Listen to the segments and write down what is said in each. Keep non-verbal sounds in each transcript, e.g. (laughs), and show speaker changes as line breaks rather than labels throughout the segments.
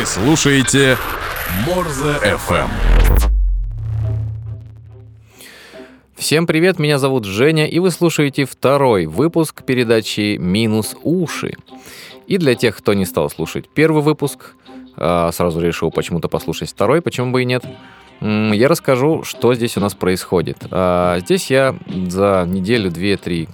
Вы слушаете Морзе FM.
Всем привет, меня зовут Женя, и вы слушаете второй выпуск передачи «Минус уши». И для тех, кто не стал слушать первый выпуск, а сразу решил почему-то послушать второй, почему бы и нет, я расскажу, что здесь у нас происходит. А, здесь я за неделю, две, три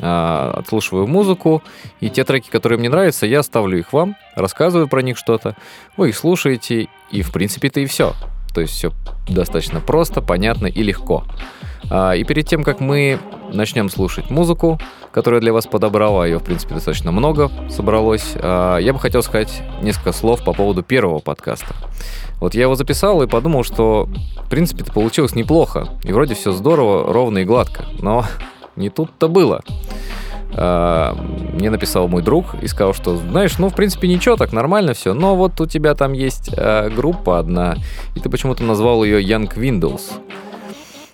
отслушиваю музыку, и те треки, которые мне нравятся, я ставлю их вам, рассказываю про них что-то, вы их слушаете, и в принципе-то и все. То есть все достаточно просто, понятно и легко. А, и перед тем, как мы начнем слушать музыку, которую для вас подобрала, ее, в принципе, достаточно много собралось, а, я бы хотел сказать несколько слов по поводу первого подкаста. Вот я его записал и подумал, что, в принципе, это получилось неплохо. И вроде все здорово, ровно и гладко. Но не тут-то было. А, мне написал мой друг и сказал, что, знаешь, ну, в принципе, ничего, так нормально все, но вот у тебя там есть а, группа одна, и ты почему-то назвал ее Young Windows.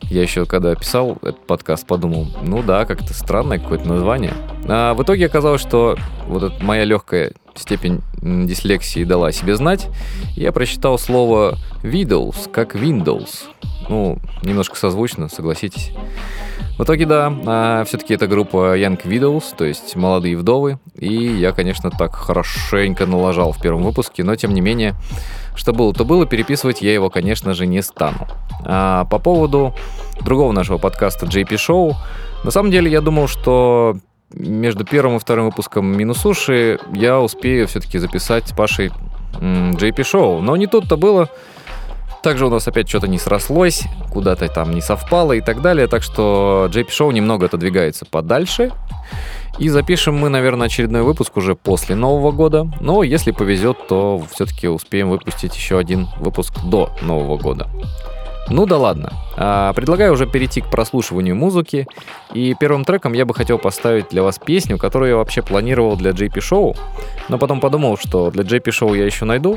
Я еще, когда писал этот подкаст, подумал, ну да, как-то странное какое-то название. А в итоге оказалось, что вот эта моя легкая степень дислексии дала себе знать. Я прочитал слово Windows как Windows. Ну, немножко созвучно, согласитесь. В итоге, да, а, все-таки это группа Young Widows, то есть молодые вдовы. И я, конечно, так хорошенько налажал в первом выпуске, но тем не менее, что было, то было, переписывать я его, конечно же, не стану. А по поводу другого нашего подкаста JP Show, на самом деле я думал, что между первым и вторым выпуском «Минус уши» я успею все-таки записать с Пашей JP Show, но не тут-то было. Также у нас опять что-то не срослось, куда-то там не совпало и так далее. Так что JP Show немного отодвигается подальше. И запишем мы, наверное, очередной выпуск уже после Нового года. Но если повезет, то все-таки успеем выпустить еще один выпуск до Нового года. Ну да ладно. А, предлагаю уже перейти к прослушиванию музыки. И первым треком я бы хотел поставить для вас песню, которую я вообще планировал для JP Show. Но потом подумал, что для JP Show я еще найду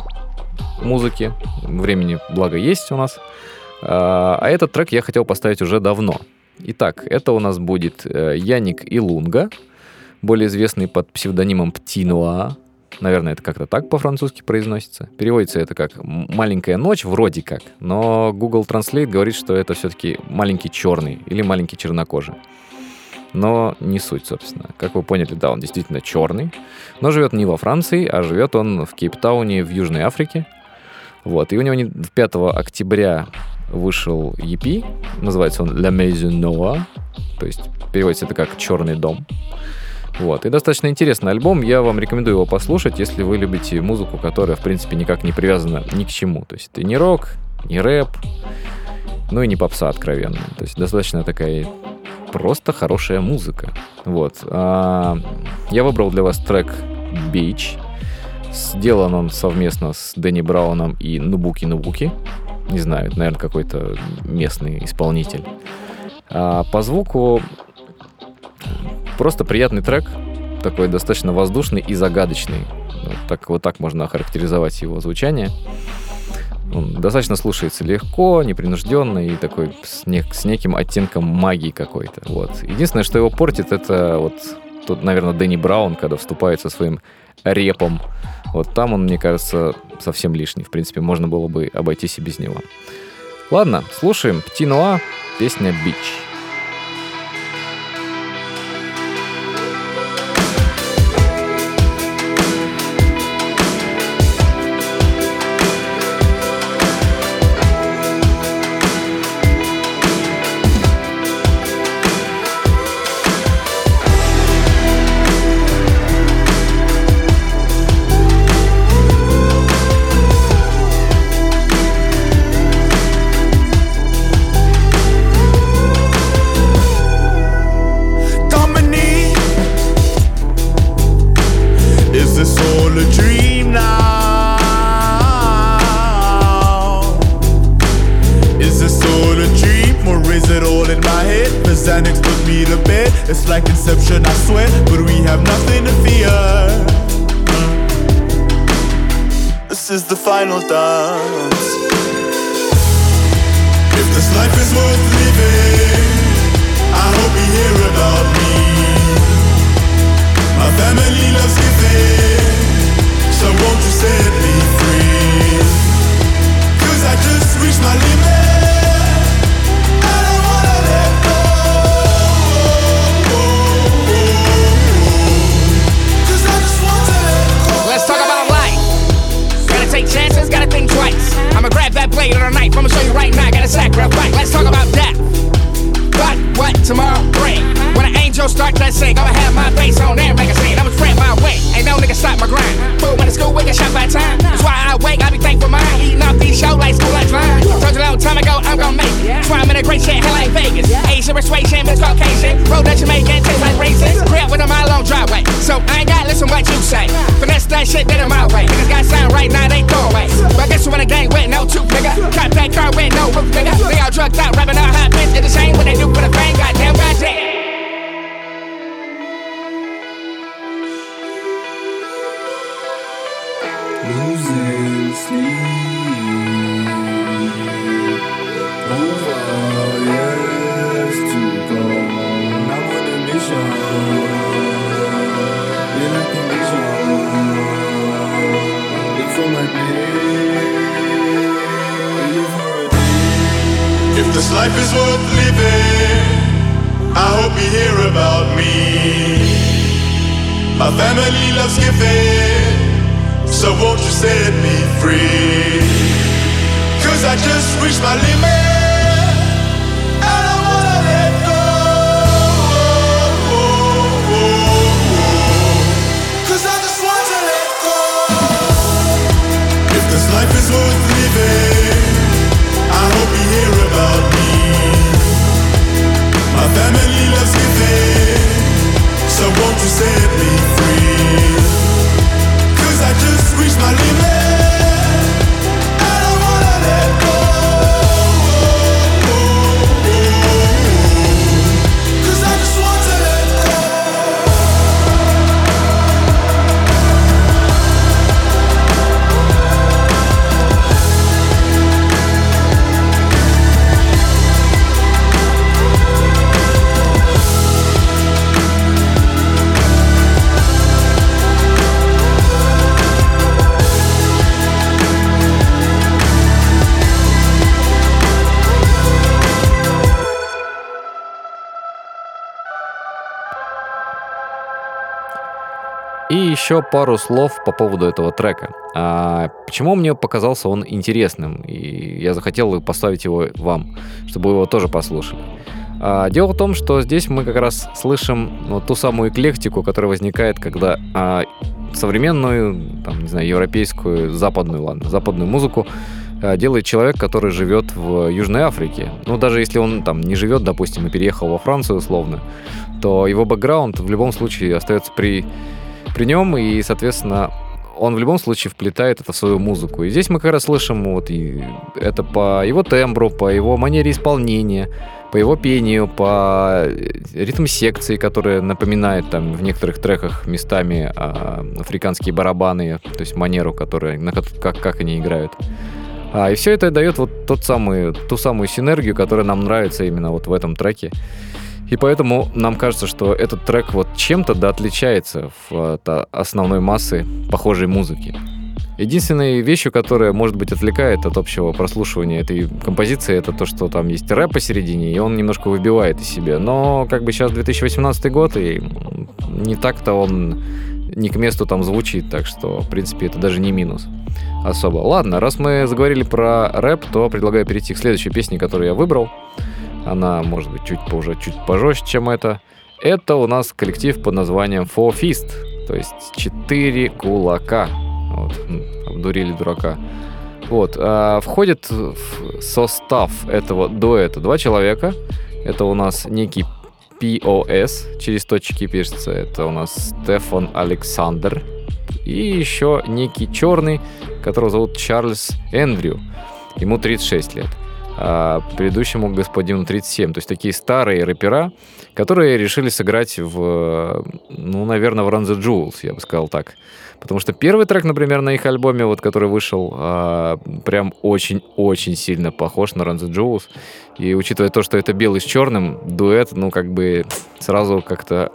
музыки. Времени, благо, есть у нас. А, а этот трек я хотел поставить уже давно. Итак, это у нас будет э, Яник и Лунга, более известный под псевдонимом Птинуа. Наверное, это как-то так по-французски произносится. Переводится это как «маленькая ночь», вроде как. Но Google Translate говорит, что это все-таки маленький черный или маленький чернокожий. Но не суть, собственно. Как вы поняли, да, он действительно черный. Но живет не во Франции, а живет он в Кейптауне в Южной Африке. Вот. И у него 5 октября вышел EP, называется он La Maison Noire, то есть переводится это как «Черный дом». Вот. И достаточно интересный альбом. Я вам рекомендую его послушать, если вы любите музыку, которая, в принципе, никак не привязана ни к чему. То есть это не рок, не рэп, ну и не попса откровенно. То есть достаточно такая просто хорошая музыка. Вот. А, я выбрал для вас трек Beach. Сделан он совместно с Дэнни Брауном и Нубуки Нубуки. Не знаю, наверное, какой-то местный исполнитель. А по звуку просто приятный трек, такой достаточно воздушный и загадочный. Вот так, вот так можно охарактеризовать его звучание. Он достаточно слушается легко, непринужденно и такой с, не, с неким оттенком магии какой-то. Вот. Единственное, что его портит, это вот тут, наверное, Дэнни Браун, когда вступает со своим репом. Вот там он, мне кажется, совсем лишний. В принципе, можно было бы обойтись и без него. Ладно, слушаем Птинуа, песня «Бич».
that rapping
еще пару слов по поводу этого трека. А, почему мне показался он интересным, и я захотел поставить его вам, чтобы вы его тоже послушали. А, дело в том, что здесь мы как раз слышим ну, ту самую эклектику, которая возникает, когда а, современную, там, не знаю, европейскую, западную, ладно, западную музыку а, делает человек, который живет в Южной Африке. Ну, даже если он там не живет, допустим, и переехал во Францию условно, то его бэкграунд в любом случае остается при при нем, и, соответственно, он в любом случае вплетает это в свою музыку. И здесь мы как раз слышим вот и это по его тембру, по его манере исполнения, по его пению, по ритм секции, которая напоминает там в некоторых треках местами а, африканские барабаны, то есть манеру, которая, на, как, как они играют. А, и все это дает вот тот самый, ту самую синергию, которая нам нравится именно вот в этом треке. И поэтому нам кажется, что этот трек вот чем-то да отличается от а, основной массы похожей музыки. Единственной вещью, которая, может быть, отвлекает от общего прослушивания этой композиции, это то, что там есть рэп посередине, и он немножко выбивает из себя. Но как бы сейчас 2018 год, и не так-то он не к месту там звучит, так что, в принципе, это даже не минус особо. Ладно, раз мы заговорили про рэп, то предлагаю перейти к следующей песне, которую я выбрал. Она, может быть, чуть позже, чуть пожестче, чем это. Это у нас коллектив под названием Four Fist, то есть четыре кулака. Вот, обдурили дурака. Вот, а, входит в состав этого дуэта два человека. Это у нас некий POS, через точки пишется. Это у нас Стефан Александр. И еще некий черный, которого зовут Чарльз Эндрю. Ему 36 лет а предыдущему господину 37. То есть такие старые рэпера, которые решили сыграть в, ну, наверное, в Run the Jewels, я бы сказал так. Потому что первый трек, например, на их альбоме, вот, который вышел, а, прям очень-очень сильно похож на Run the Jewels. И учитывая то, что это белый с черным, дуэт, ну, как бы сразу как-то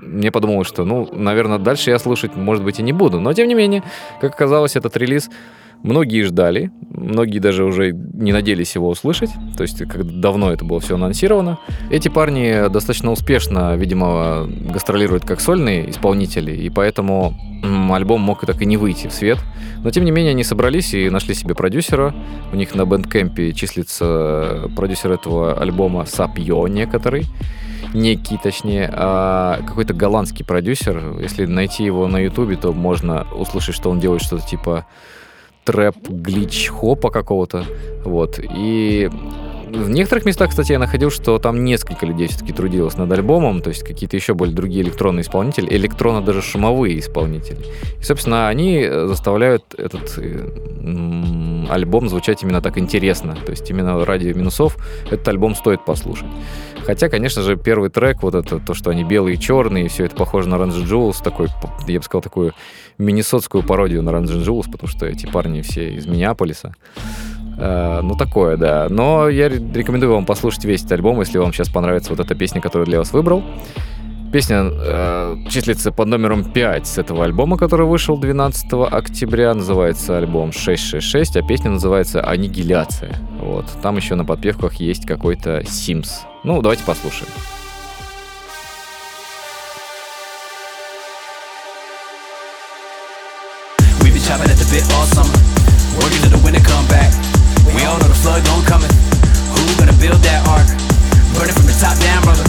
мне подумалось, что, ну, наверное, дальше я слушать, может быть, и не буду. Но, тем не менее, как оказалось, этот релиз многие ждали, многие даже уже не надеялись его услышать, то есть как давно это было все анонсировано. Эти парни достаточно успешно, видимо, гастролируют как сольные исполнители, и поэтому альбом мог и так и не выйти в свет. Но, тем не менее, они собрались и нашли себе продюсера. У них на бэндкэмпе числится продюсер этого альбома Сапьё некоторый. некий, точнее, а, какой-то голландский продюсер. Если найти его на Ютубе, то можно услышать, что он делает что-то типа трэп, глич, хопа какого-то. Вот. И в некоторых местах, кстати, я находил, что там несколько людей все-таки трудилось над альбомом, то есть какие-то еще более другие электронные исполнители, электронно даже шумовые исполнители. И, собственно, они э, заставляют этот э, альбом звучать именно так интересно. То есть именно ради минусов этот альбом стоит послушать. Хотя, конечно же, первый трек, вот это, то, что они белые и черные, все это похоже на Range Jules, такой, я бы сказал, такую миннесотскую пародию на Range Jules, потому что эти парни все из Миннеаполиса. Э, ну, такое, да. Но я ре- рекомендую вам послушать весь этот альбом, если вам сейчас понравится вот эта песня, которую для вас выбрал. Песня э, числится под номером 5 с этого альбома, который вышел 12 октября. Называется альбом 666, а песня называется «Аннигиляция». Вот. Там еще на подпевках есть какой-то Sims. Ну, давайте послушаем.
Chopping at the bit all summer. Working till the winter come back. We all know the flood gon' coming. Who gonna build that ark? Burning from the top down, brother.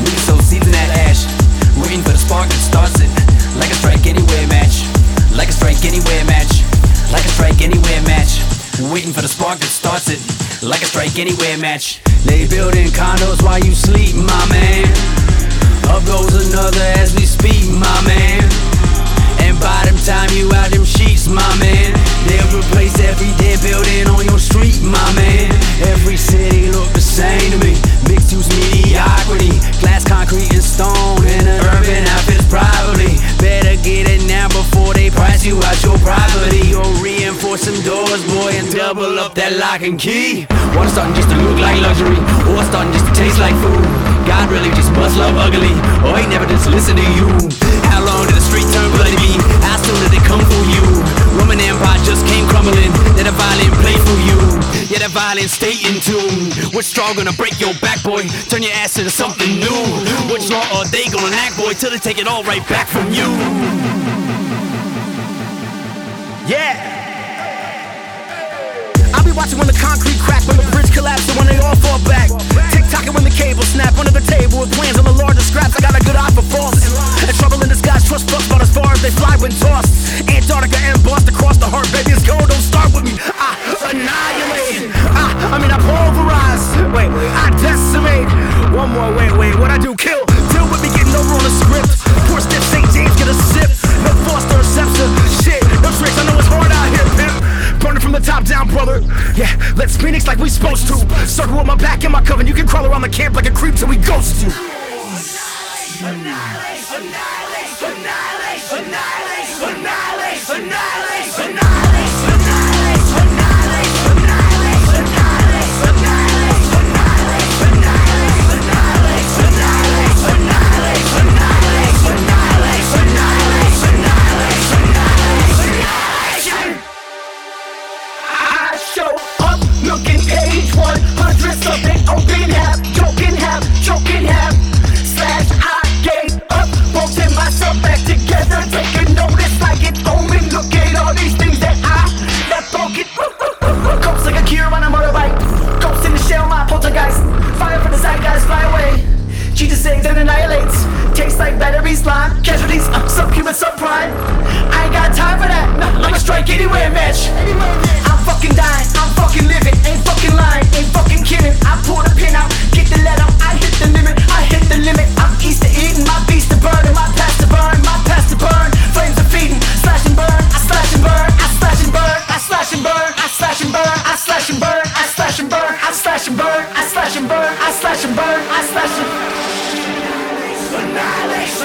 We sow seeds in that ash. Waiting for the spark that starts it. Like a strike anywhere match. Like a strike anywhere match. Like a strike anywhere match. Waiting for the spark that starts it. Like a strike anywhere match. They building condos while you sleep, my man. Up goes another as we speak, my man. Them time you out them sheets, my man. They'll replace every dead building on your street, my man. Every city look the same to me. Mixed use mediocrity. Glass, concrete, and stone And an urban outfits probably Better get it now before they price you out your property. Or reinforce some doors, boy, and double up that lock and key. Water starting just to look like luxury. Or starting just to taste like food. God really just must love ugly. Or he never just listen to you. How long street turn bloody be? How soon did it come for you? Roman Empire just came crumbling Then a violent play for you Yeah, that violent stay in tune Which straw gonna break your back, boy? Turn your ass into something new Which law are they gonna act, boy? Till they take it all right back from you Yeah
watching when the concrete crack, when the bridge collapses, when they all fall back. Tick tocking when the cable snap under the table with plans on the largest scraps. I got a good eye for false. And trouble in disguise, trust fucks about as far as they fly when tossed. Antarctica embossed across the heart, baby, it's gold, don't start with me. I annihilate. I, I mean, I pulverize. Wait, I decimate. One more, wait, wait, what I do, kill. Deal with me getting over on the script. Poor stiff St. James, get a sip. No or Sepsa. Shit, no tricks, I know it's hard. Burning from the top down, brother. Yeah, let's Phoenix like we supposed to. Circle with my back and my coven. You can crawl around the camp like a creep till we ghost you. Jesus and annihilates. Tastes like battery slime. Casualties, uh, subhuman, subprime. I ain't got time for that. No, I'ma strike anywhere match. I'm fucking dying. I'm fucking living. Ain't fucking lying. Ain't fucking kidding. I pull the pin out. Get the letter. I hit the limit. I hit the limit. I'm Easter eating. My beast to burn. And my past to burn. My past to burn. Flames are feeding. Slash and burn. I slash and burn. I slash and burn. I slash and burn. I slash and burn. I slash and burn. I slash and burn. I slash and burn. I slash and burn. I slash and burn. I slash and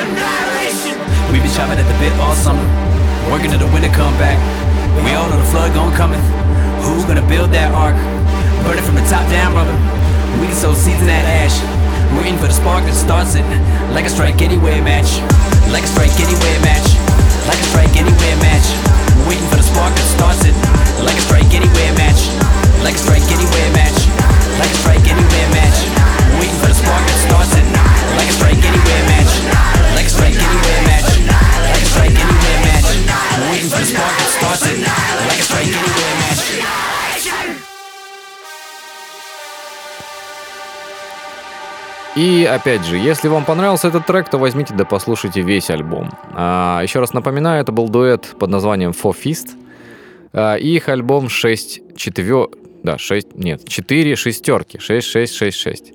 Annihilation.
We been chopping at the bit all summer. Working till the winter come back. We all know the flood gon' coming. Who gonna build that ark? Burning from the top down, brother. We can sow seeds in that ash. Waiting for the spark that starts it. Like a strike anywhere match. Like a strike anywhere match. Like a strike anywhere match. Waiting for the spark that starts it. Like a strike anywhere match. Like a strike anywhere match. Like a strike anywhere match. Waiting for the spark that starts it. Like a strike anywhere match. Like a strike anywhere match. Like a strike anywhere match. Waiting for the spark that starts it. Like a strike anywhere match.
И опять же, если вам понравился этот трек, то возьмите да послушайте весь альбом. А, еще раз напоминаю, это был дуэт под названием Four Fist. А, и их альбом 6 четвер... Да, 6... Нет, 4 шестерки. 6, 6, 6, 6.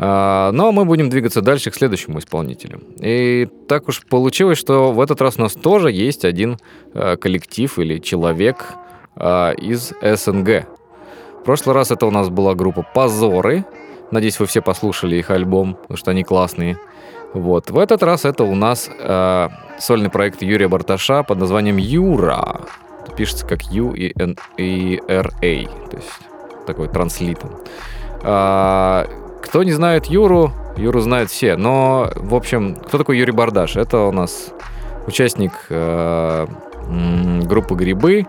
А, но мы будем двигаться дальше к следующему исполнителю. И так уж получилось, что в этот раз у нас тоже есть один а, коллектив или человек а, из СНГ. В прошлый раз это у нас была группа «Позоры». Надеюсь, вы все послушали их альбом, потому что они классные. Вот. В этот раз это у нас э, сольный проект Юрия Барташа под названием «Юра». Пишется как Ю и, Н, и Р А, то есть такой транслитом. А, кто не знает Юру, Юру знают все. Но, в общем, кто такой Юрий Бардаш? Это у нас участник э, группы «Грибы».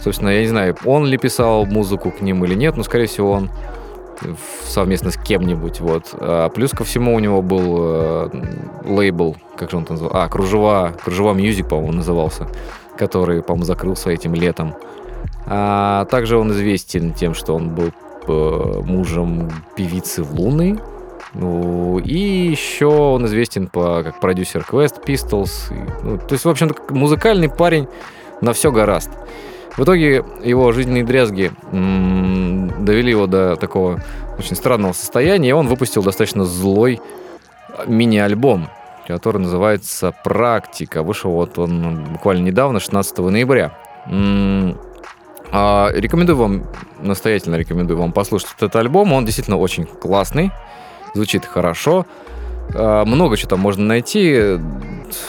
Собственно, я не знаю, он ли писал музыку к ним или нет, но, скорее всего, он совместно с кем-нибудь, вот. А плюс ко всему у него был э, лейбл, как же он там называл? А, Кружева, Кружева Music, по-моему, назывался, который, по-моему, закрылся этим летом. А также он известен тем, что он был э, мужем певицы Луны. Ну, и еще он известен по, как продюсер Quest Pistols. Ну, то есть, в общем-то, музыкальный парень на все горазд. В итоге его жизненные дрязги м, довели его до такого очень странного состояния, и он выпустил достаточно злой мини-альбом, который называется «Практика». Вышел вот он буквально недавно, 16 ноября. А, рекомендую вам, настоятельно рекомендую вам послушать этот альбом. Он действительно очень классный, звучит хорошо. А, Много чего там можно найти.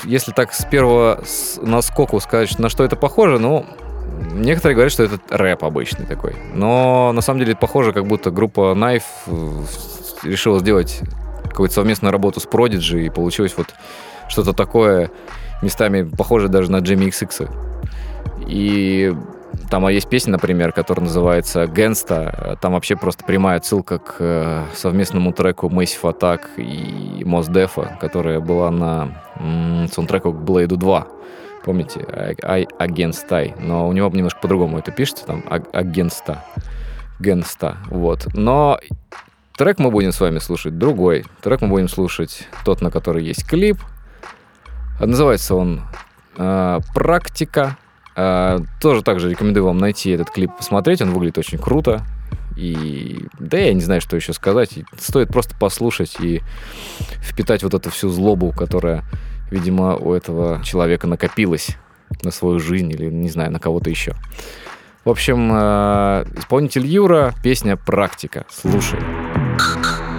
Если так с первого наскоку сказать, на что это похоже, ну, некоторые говорят, что это рэп обычный такой. Но на самом деле похоже, как будто группа Knife э, решила сделать какую-то совместную работу с Prodigy, и получилось вот что-то такое, местами похоже даже на Джимми XX. И там есть песня, например, которая называется «Гэнста». Там вообще просто прямая отсылка к э, совместному треку Massive Attack и Mos Def, которая была на м, саундтреку к Blade 2. Помните? I, Against I. Но у него немножко по-другому это пишется, там а- Against. Генста. Вот. Но трек мы будем с вами слушать другой. Трек мы будем слушать тот, на который есть клип. Называется он э, «Практика». Э, тоже также рекомендую вам найти этот клип, посмотреть. Он выглядит очень круто. И да я не знаю, что еще сказать. Стоит просто послушать и впитать вот эту всю злобу, которая, видимо, у этого человека накопилась на свою жизнь или, не знаю, на кого-то еще. В общем, э, исполнитель Юра, песня «Практика». Слушай.
Коксахим,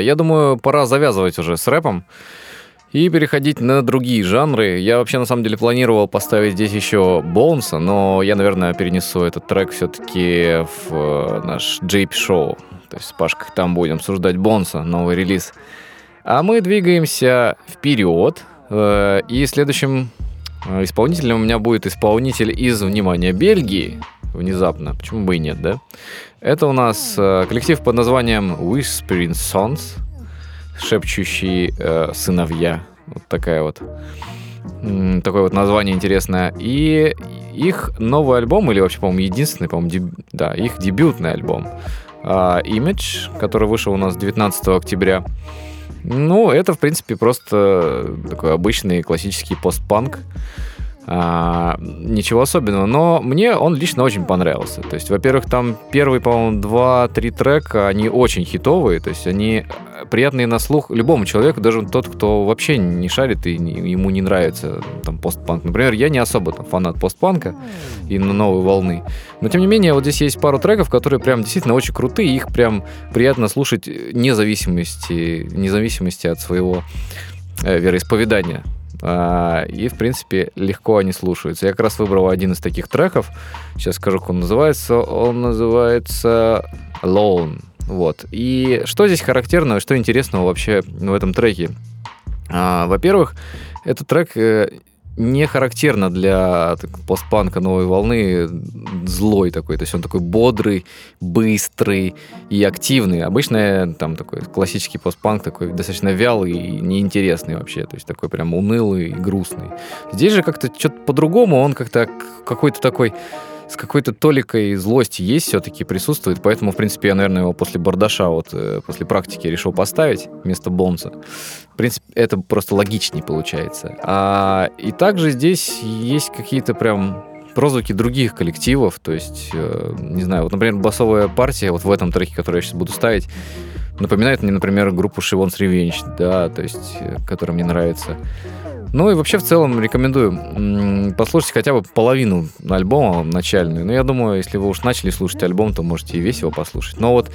я думаю, пора завязывать уже с рэпом и переходить на другие жанры. Я вообще на самом деле планировал поставить здесь еще Боунса, но я, наверное, перенесу этот трек все-таки в э, наш JP-шоу. То есть с Пашкой там будем обсуждать Бонса, новый релиз. А мы двигаемся вперед. э, И следующим исполнителем у меня будет исполнитель из, внимания, Бельгии. Внезапно. Почему бы и нет, да? Это у нас э, коллектив под названием Whispering Sons. Шепчущие э, сыновья. Вот такая вот. Такое вот название интересное. И их новый альбом, или вообще, по-моему, единственный, по-моему, деб- да, их дебютный альбом а, Image, который вышел у нас 19 октября. Ну, это, в принципе, просто такой обычный классический постпанк. А, ничего особенного, но мне он лично очень понравился. То есть, во-первых, там первые, по-моему, два-три трека, они очень хитовые, то есть они э, приятные на слух любому человеку, даже тот, кто вообще не шарит и ему не нравится там постпанк. Например, я не особо там, фанат постпанка и новой волны. Но, тем не менее, вот здесь есть пару треков, которые прям действительно очень крутые, их прям приятно слушать независимости, независимости от своего э, вероисповедания. А, и, в принципе, легко они слушаются. Я как раз выбрал один из таких треков. Сейчас скажу, как он называется. Он называется Alone. Вот. И что здесь характерного, что интересного вообще в этом треке? А, во-первых, этот трек э, не характерно для так, постпанка новой волны злой такой. То есть он такой бодрый, быстрый и активный. Обычно там такой классический постпанк такой достаточно вялый и неинтересный вообще. То есть такой прям унылый и грустный. Здесь же как-то что-то по-другому. Он как-то какой-то такой с какой-то толикой злости есть все-таки присутствует, поэтому, в принципе, я, наверное, его после Бардаша, вот э, после практики решил поставить вместо Бонса. В принципе, это просто логичнее получается. А, и также здесь есть какие-то прям прозвуки других коллективов, то есть, э, не знаю, вот, например, басовая партия вот в этом треке, который я сейчас буду ставить, напоминает мне, например, группу Шивонс Revenge, да, то есть, э, которая мне нравится. Ну и вообще в целом рекомендую послушать хотя бы половину альбома начальную. Ну я думаю, если вы уж начали слушать альбом, то можете и весь его послушать. Но вот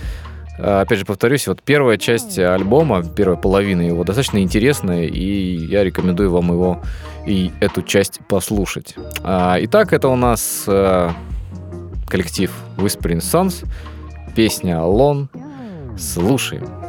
э, опять же повторюсь, вот первая часть альбома, первая половина его достаточно интересная, и я рекомендую вам его и эту часть послушать. А, итак, это у нас э, коллектив Whispering Sons, песня Alone. Слушаем.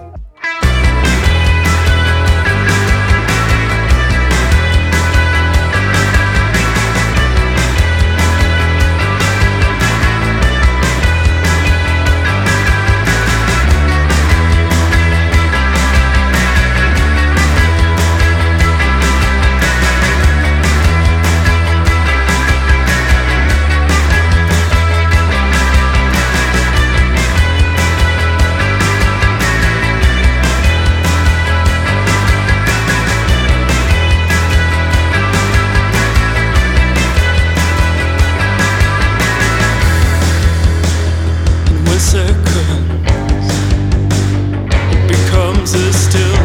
dances still.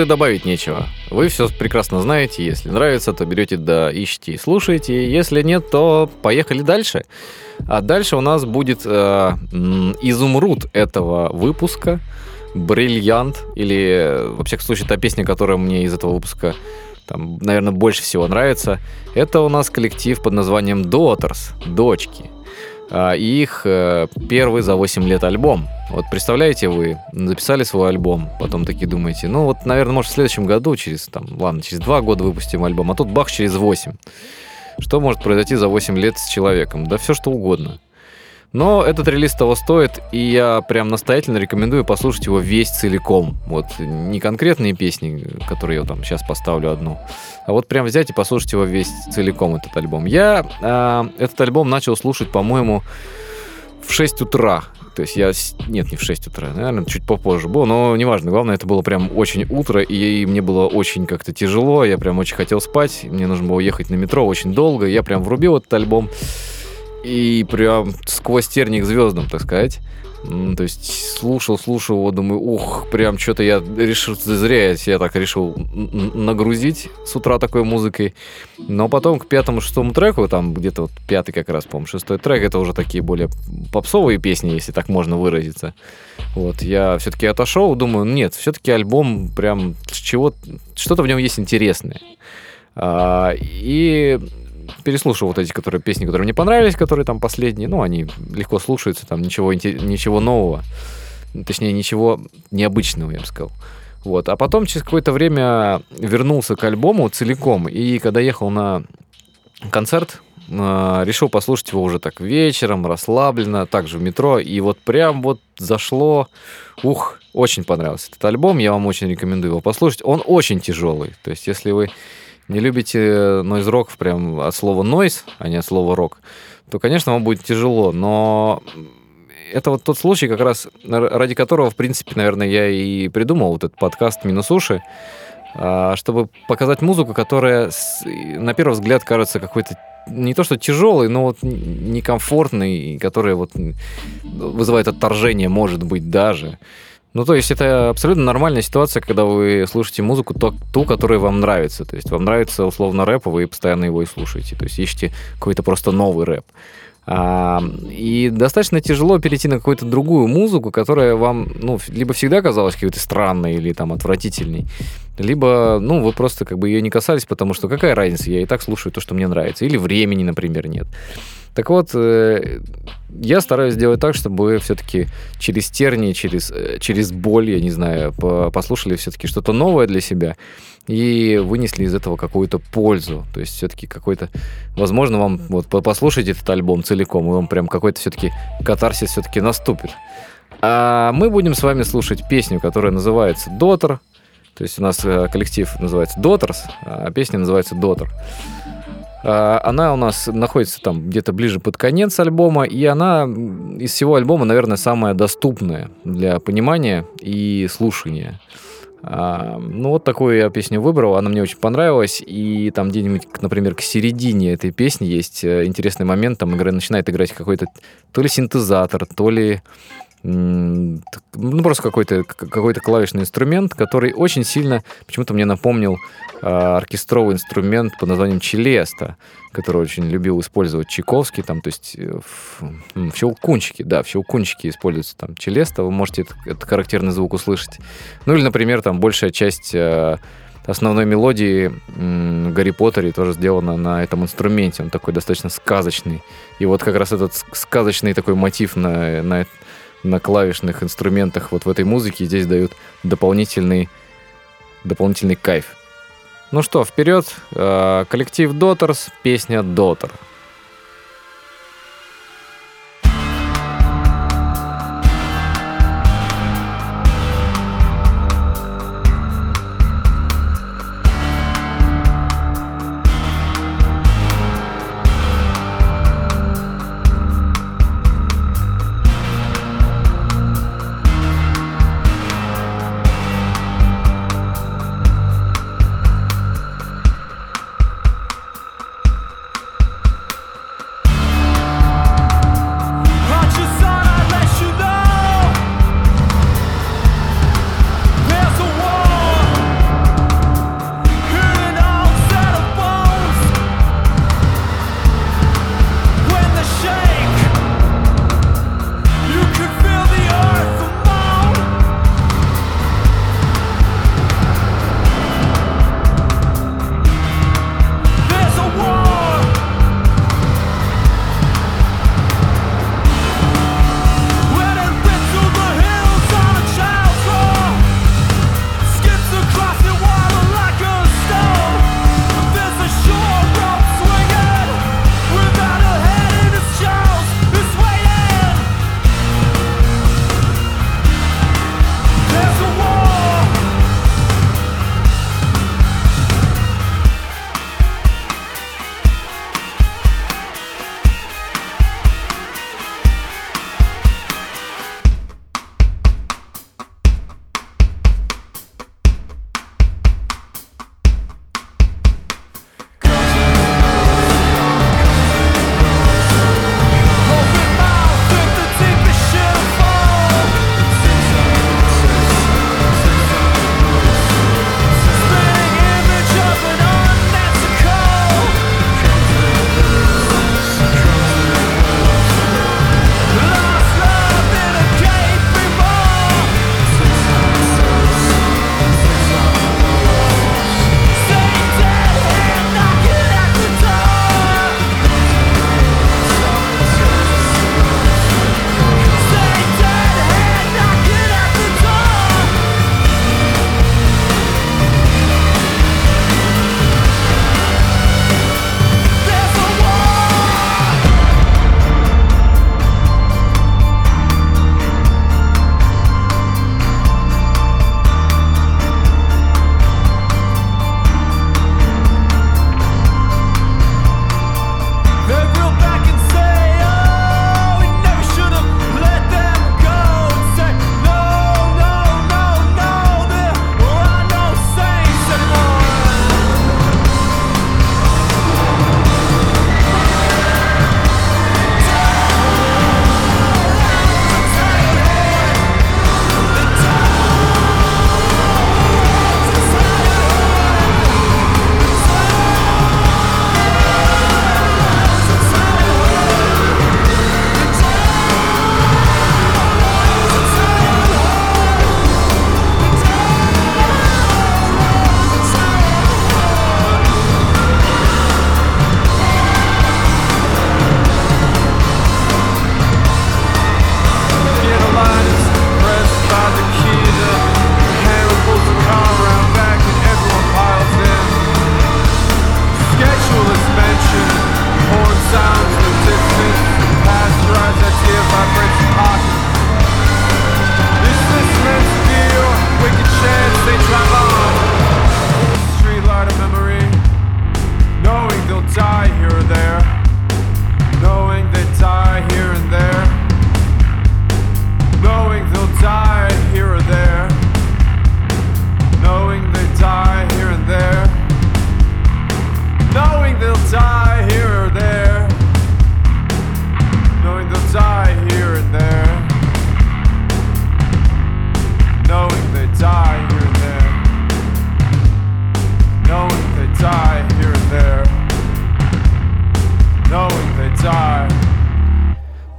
И добавить нечего. Вы все прекрасно знаете. Если нравится, то берете да ищите и слушаете. Если нет, то поехали дальше. А дальше у нас будет э, изумруд этого выпуска. Бриллиант. Или, во всяком случае, та песня, которая мне из этого выпуска там, наверное, больше всего нравится. Это у нас коллектив под названием Daughters. Дочки. А, и их э, первый за 8 лет альбом. Вот представляете, вы записали свой альбом, потом такие думаете, ну вот, наверное, может, в следующем году, через, там, ладно, через 2 года выпустим альбом, а тут бах, через 8. Что может произойти за 8 лет с человеком? Да все что угодно. Но этот релиз того стоит, и я прям настоятельно рекомендую послушать его весь целиком. Вот не конкретные песни, которые я там сейчас поставлю одну, а вот прям взять и послушать его весь целиком, этот альбом. Я а, этот альбом начал слушать, по-моему, в 6 утра. То есть я... Нет, не в 6 утра, наверное, чуть попозже было, но неважно. Главное, это было прям очень утро, и мне было очень как-то тяжело, я прям очень хотел спать, мне нужно было ехать на метро очень долго, я прям врубил этот альбом, и прям сквозь терник звездам, так сказать. То есть слушал, слушал его, думаю, ух, прям что-то я решил, зря я себя так решил нагрузить с утра такой музыкой. Но потом к пятому, шестому треку, там где-то вот пятый как раз, по-моему, шестой трек, это уже такие более попсовые песни, если так можно выразиться. Вот, я все-таки отошел, думаю, нет, все-таки альбом прям с чего, что-то в нем есть интересное. А, и переслушал вот эти которые, песни, которые мне понравились, которые там последние. Ну, они легко слушаются, там ничего, ничего нового. Точнее, ничего необычного, я бы сказал. Вот. А потом через какое-то время вернулся к альбому целиком. И когда ехал на концерт, э, решил послушать его уже так вечером, расслабленно, также в метро. И вот прям вот зашло. Ух, очень понравился этот альбом. Я вам очень рекомендую его послушать. Он очень тяжелый. То есть, если вы не любите нойз-рок прям от слова нойз, а не от слова рок, то, конечно, вам будет тяжело. Но это вот тот случай, как раз ради которого, в принципе, наверное, я и придумал вот этот подкаст «Минус уши», а, чтобы показать музыку, которая на первый взгляд кажется какой-то не то что тяжелый, но вот некомфортный, и которая вот вызывает отторжение, может быть, даже. Ну, то есть это абсолютно нормальная ситуация, когда вы слушаете музыку, то, ту, которая вам нравится. То есть вам нравится условно рэп, вы постоянно его и слушаете. То есть ищете какой-то просто новый рэп. А, и достаточно тяжело перейти на какую-то другую музыку, которая вам, ну, либо всегда казалась какой-то странной или там отвратительной, либо, ну, вы просто как бы ее не касались, потому что какая разница, я и так слушаю то, что мне нравится. Или времени, например, нет. Так вот, э, я стараюсь сделать так, чтобы все-таки через тернии, через, э, через боль, я не знаю, по- послушали все-таки что-то новое для себя и вынесли из этого какую-то пользу. То есть все-таки какой-то, возможно, вам вот по- послушайте этот альбом целиком, и вам прям какой-то все-таки катарсис все-таки наступит. А мы будем с вами слушать песню, которая называется «Дотер». То есть у нас э, коллектив называется «Дотерс», а песня называется «Дотер». А, Она у нас находится там где-то ближе под конец альбома, и она из всего альбома, наверное, самая доступная для понимания и слушания. А, ну, вот такую я песню выбрал, она мне очень понравилась, и там где-нибудь, например, к середине этой песни есть э, интересный момент, там игра, начинает играть какой-то то ли синтезатор, то ли ну, просто какой-то какой-то клавишный инструмент, который очень сильно почему-то мне напомнил а, оркестровый инструмент под названием челеста, который очень любил использовать Чайковский, там, то есть э, в, м, в щелкунчике, да, в щелкунчике используется там челеста, вы можете этот, этот характерный звук услышать. Ну или, например, там большая часть э, основной мелодии в Гарри Поттере тоже сделана на этом инструменте, он такой достаточно сказочный. И вот как раз этот ск- сказочный такой мотив на, на, на клавишных инструментах вот в этой музыке здесь дают дополнительный, дополнительный кайф. Ну что, вперед. Э, Коллектив Дотерс, песня Дотер.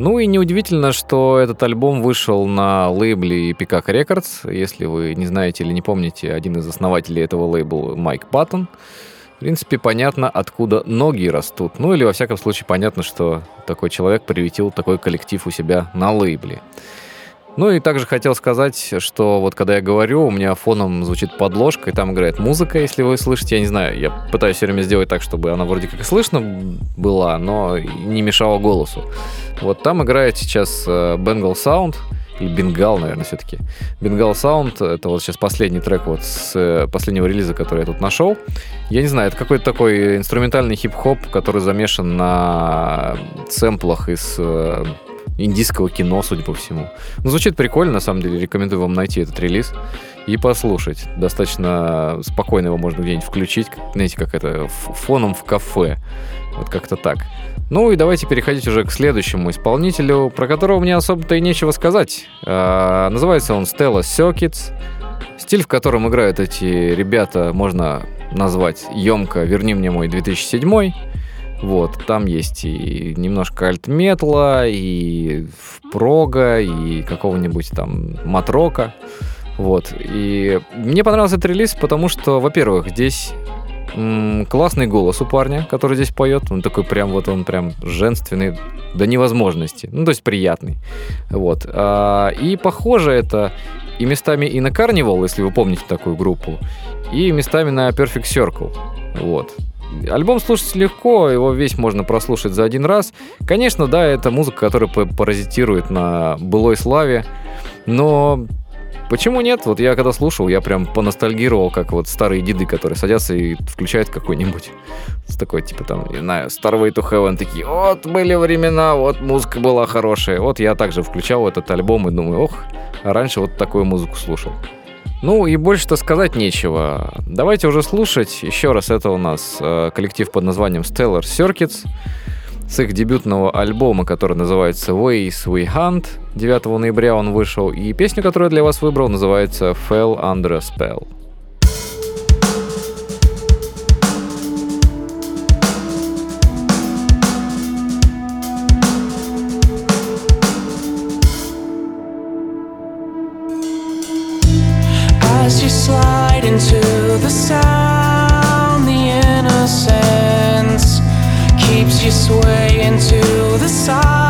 Ну и неудивительно, что этот альбом вышел на лейбле Peacock Records. Если вы не знаете или не помните, один из основателей этого лейбла Майк Паттон. В принципе, понятно, откуда ноги растут. Ну или, во всяком случае, понятно, что такой человек приютил такой коллектив у себя на лейбле. Ну и также хотел сказать, что вот когда я говорю, у меня фоном звучит подложка, и там играет музыка, если вы слышите, я не знаю, я пытаюсь все время сделать так, чтобы она вроде как и слышно была, но не мешала голосу. Вот там играет сейчас э, Bengal Sound, или Бенгал, наверное, все-таки. Бенгал Sound, это вот сейчас последний трек вот с э, последнего релиза, который я тут нашел. Я не знаю, это какой-то такой инструментальный хип-хоп, который замешан на сэмплах из э, индийского кино, судя по всему. Ну, звучит прикольно, на самом деле. Рекомендую вам найти этот релиз и послушать. Достаточно спокойно его можно где-нибудь включить, знаете, как это, фоном в кафе. Вот как-то так. Ну и давайте переходить уже к следующему исполнителю, про которого мне особо-то и нечего сказать. А, называется он Stella Circuits. Стиль, в котором играют эти ребята, можно назвать емко «Верни мне мой 2007». Вот, там есть и немножко альт-метла, и прога, и какого-нибудь там матрока. Вот, и мне понравился этот релиз, потому что, во-первых, здесь классный голос у парня, который здесь поет. Он такой прям вот он прям женственный до невозможности. Ну, то есть приятный. Вот. А, и похоже это и местами и на Carnival, если вы помните такую группу, и местами на Perfect Circle. Вот. Альбом слушать легко, его весь можно прослушать за один раз. Конечно, да, это музыка, которая па- паразитирует на былой славе, но почему нет? Вот я когда слушал, я прям поностальгировал, как вот старые деды, которые садятся и включают какой-нибудь с такой, типа там, не знаю, Starway to Heaven, такие, вот были времена, вот музыка была хорошая. Вот я также включал этот альбом и думаю, ох, а раньше вот такую музыку слушал. Ну и больше-то сказать нечего. Давайте уже слушать. Еще раз, это у нас э, коллектив под названием Stellar Circuits с их дебютного альбома, который называется Ways We Hunt. 9 ноября он вышел. И песню, которую я для вас выбрал, называется Fell Under a Spell.
Sound, the innocence keeps you swaying to the side.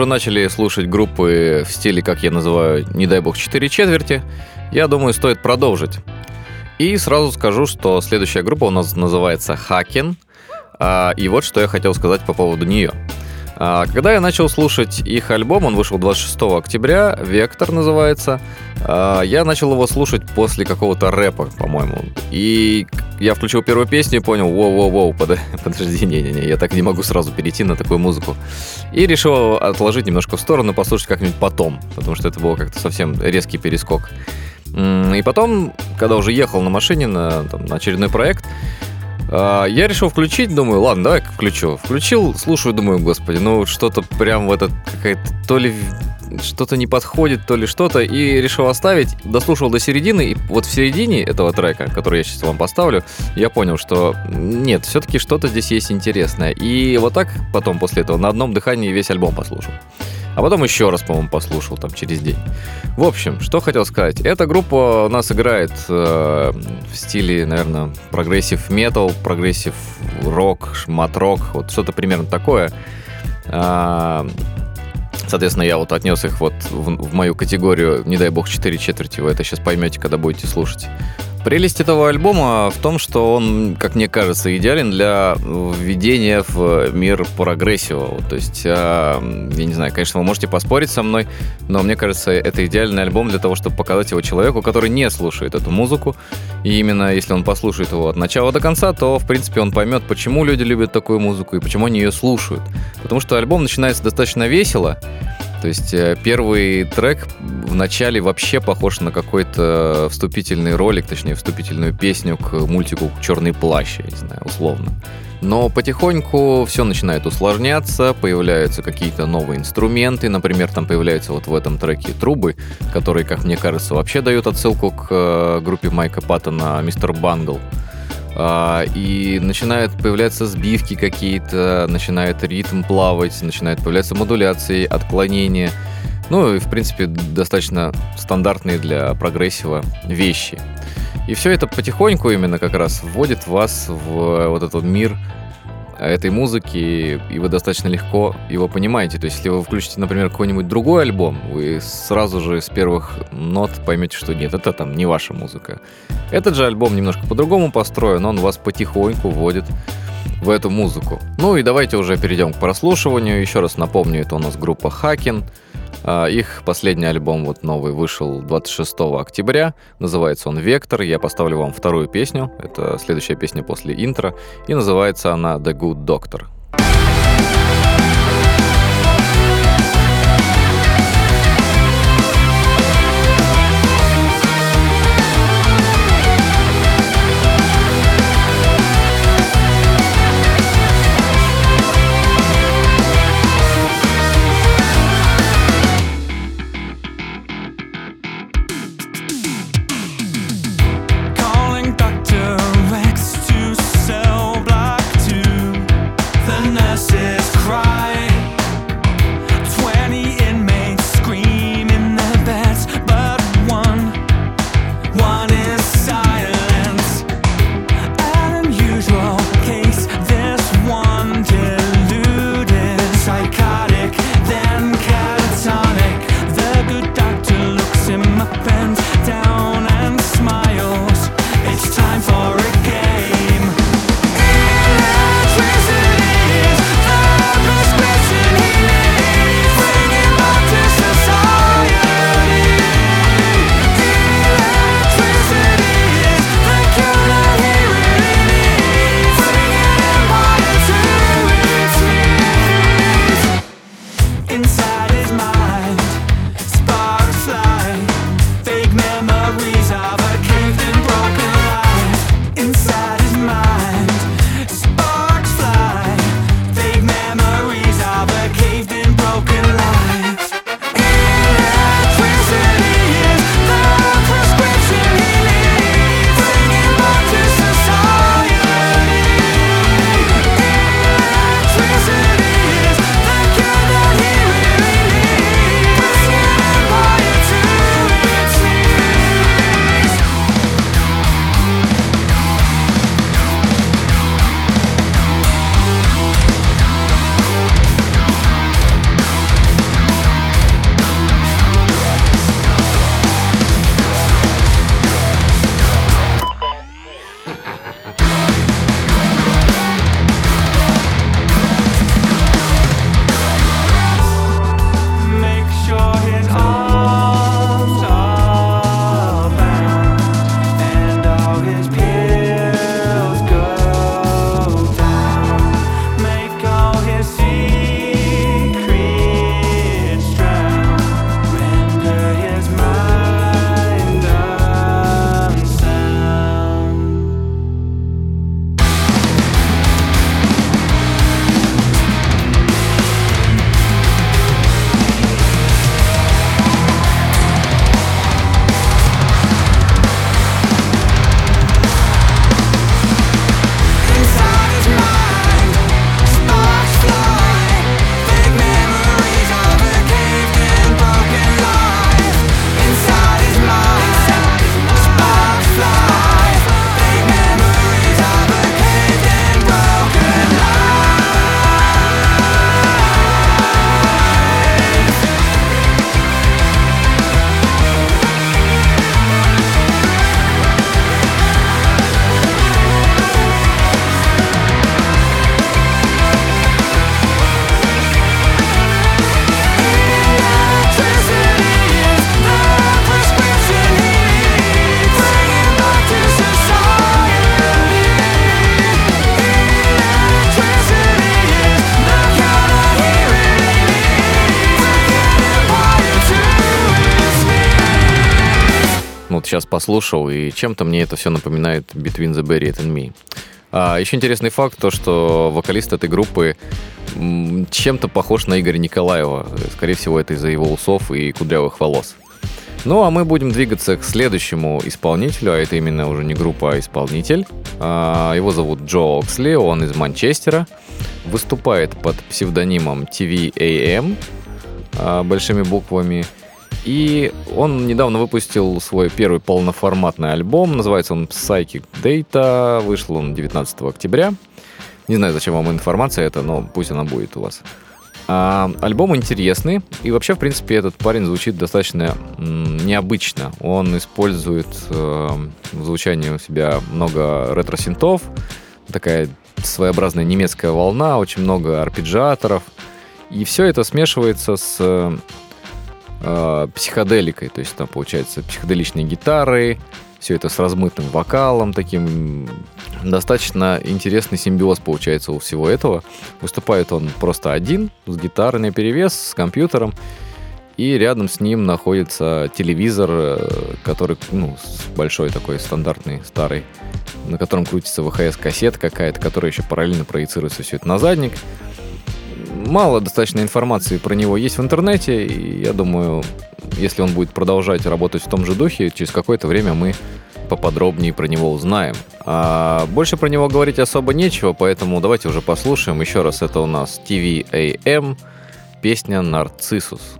Уже начали слушать группы в стиле, как я называю, не дай бог, 4 четверти, я думаю, стоит продолжить. И сразу скажу, что следующая группа у нас называется Хакен. А, И вот что я хотел сказать по поводу нее. А, Когда я начал слушать их альбом, он вышел 26 октября, «Вектор» называется, а, я начал его слушать после какого-то рэпа, по-моему. И я включил первую песню и понял, воу-воу-воу, под- (laughs) подожди, не-не-не, я так не могу сразу перейти на такую музыку. И решил отложить немножко в сторону, послушать как-нибудь потом, потому что это было как-то совсем резкий перескок. И потом, когда уже ехал на машине на, там, на очередной проект, а, я решил включить, думаю, ладно, давай включу. Включил, слушаю, думаю, господи, ну что-то прям в этот какая-то то ли что-то не подходит, то ли что-то, и решил оставить, дослушал до середины, и вот в середине этого трека, который я сейчас вам поставлю, я понял, что нет, все-таки что-то здесь есть интересное. И вот так потом после этого на одном дыхании весь альбом послушал. А потом еще раз, по-моему, послушал там через день. В общем, что хотел сказать. Эта группа у нас играет э, в стиле, наверное, progressive metal, progressive rock, math-rock, вот что-то примерно такое. А, Соответственно, я вот отнес их вот в, в мою категорию, не дай бог, 4 четверти. Вы это сейчас поймете, когда будете слушать. Прелесть этого альбома в том, что он, как мне кажется, идеален для введения в мир прогрессива. То есть, а, я не знаю, конечно, вы можете поспорить со мной, но мне кажется, это идеальный альбом для того, чтобы показать его человеку, который не слушает эту музыку. И именно если он послушает его от начала до конца, то, в принципе, он поймет, почему люди любят такую музыку и почему они ее слушают. Потому что альбом начинается достаточно весело, то есть э, первый трек в начале вообще похож на какой-то вступительный ролик, точнее вступительную песню к мультику «Черный плащ», я не знаю, условно. Но потихоньку все начинает усложняться, появляются какие-то новые инструменты, например, там появляются вот в этом треке трубы, которые, как мне кажется, вообще дают отсылку к э, группе Майка Паттона «Мистер Бангл». А, и начинают появляться сбивки какие-то, начинает ритм плавать, начинают появляться модуляции, отклонения. Ну и, в принципе, достаточно стандартные для прогрессива вещи. И все это потихоньку именно как раз вводит вас в вот этот мир этой музыки, и вы достаточно легко его понимаете. То есть, если вы включите, например, какой-нибудь другой альбом, вы сразу же с первых нот поймете, что нет, это там не ваша музыка. Этот же альбом немножко по-другому построен, он вас потихоньку вводит в эту музыку. Ну и давайте уже перейдем к прослушиванию. Еще раз напомню, это у нас группа Хакин. А, Их последний альбом, вот новый, вышел 26 октября. Называется он «Вектор». Я поставлю вам вторую песню. Это следующая песня после интро. И называется она «The Good Doctor». Послушал, и чем-то мне это все напоминает Between the Buried and Me. А, еще интересный факт, то, что вокалист этой группы чем-то похож на Игоря Николаева. Скорее всего, это из-за его усов и кудрявых волос. Ну, а мы будем двигаться к следующему исполнителю, а это именно уже не группа, а исполнитель. А, Его зовут Джо Оксли, он из Манчестера. Выступает под псевдонимом TVAM, а, большими буквами. И он недавно выпустил свой первый полноформатный альбом. Называется он Psychic Data. Вышел он 19 октября. Не знаю, зачем вам информация эта, но пусть она будет у вас. А, альбом интересный. И вообще, в принципе, этот парень звучит достаточно необычно. Он использует э, в звучании у себя много ретро-синтов. Такая своеобразная немецкая волна, очень много арпеджиаторов. И все это смешивается с э, психоделикой. То есть там получается психоделичные гитары, все это с размытым вокалом, таким достаточно интересный симбиоз получается у всего этого. Выступает он просто один, с гитарой перевес, с компьютером. И рядом с ним находится телевизор, э, который, ну, большой такой стандартный, старый, на котором крутится ВХС-кассета какая-то, которая еще параллельно проецируется все это на задник. Мало достаточно информации про него есть в интернете, и я думаю, если он будет продолжать работать в том же духе, через какое-то время мы поподробнее про него узнаем. А больше про него говорить особо нечего, поэтому давайте уже послушаем еще раз. Это у нас TVAM, песня «Нарциссус».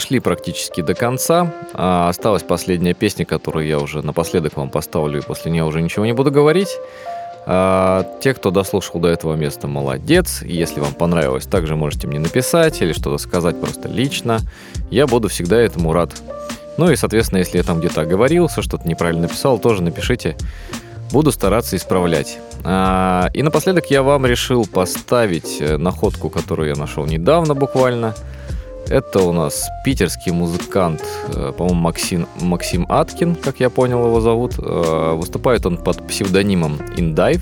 Дошли практически до конца. А, осталась последняя песня, которую я уже напоследок вам поставлю, и после нее уже ничего не буду говорить. А, те, кто дослушал до этого места, молодец. Если вам понравилось, также можете мне написать или что-то сказать просто лично. Я буду всегда этому рад. Ну и, соответственно, если я там где-то оговорился, что-то неправильно написал, тоже напишите. Буду стараться исправлять. А, и напоследок я вам решил поставить э, находку, которую я нашел недавно буквально. Это у нас питерский музыкант, э, по-моему, Максим, Максим Аткин, как я понял его зовут. Э, Выступает он под псевдонимом Indive.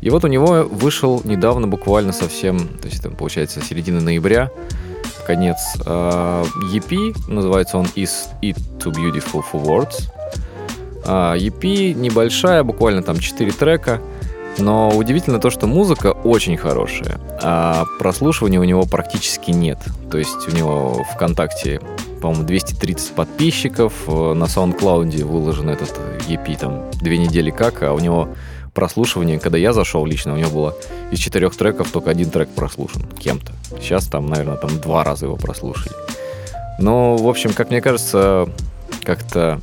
И вот у него вышел недавно, буквально совсем, то есть это получается середина ноября, конец э, EP, называется он Is It Too Beautiful for Words. EP небольшая, буквально там 4 трека, но удивительно то, что музыка очень хорошая, а прослушивания у него практически нет. То есть у него ВКонтакте, по-моему, 230 подписчиков, э, на SoundCloud выложен этот EP там две недели как, а у него прослушивание, когда я зашел лично, у него было из четырех треков только один трек прослушан кем-то. Сейчас там, наверное, там два раза его прослушали. Но, в общем, как мне кажется, как-то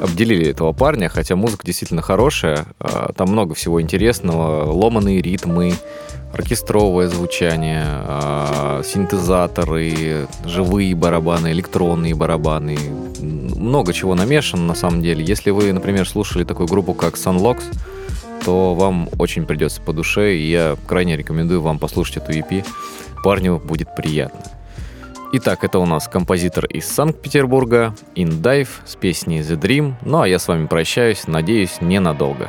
обделили этого парня, хотя музыка действительно хорошая, а, там много всего интересного, ломаные ритмы, оркестровое звучание, а, синтезаторы, живые барабаны, электронные барабаны, много чего намешано на самом деле. Если вы, например, слушали такую группу, как Sunlocks, то вам очень придется по душе, и я крайне рекомендую вам послушать эту EP. Парню будет приятно. Итак, это у нас композитор из Санкт-Петербурга, Инdive с песней The Dream. Ну а я с вами прощаюсь, надеюсь, ненадолго.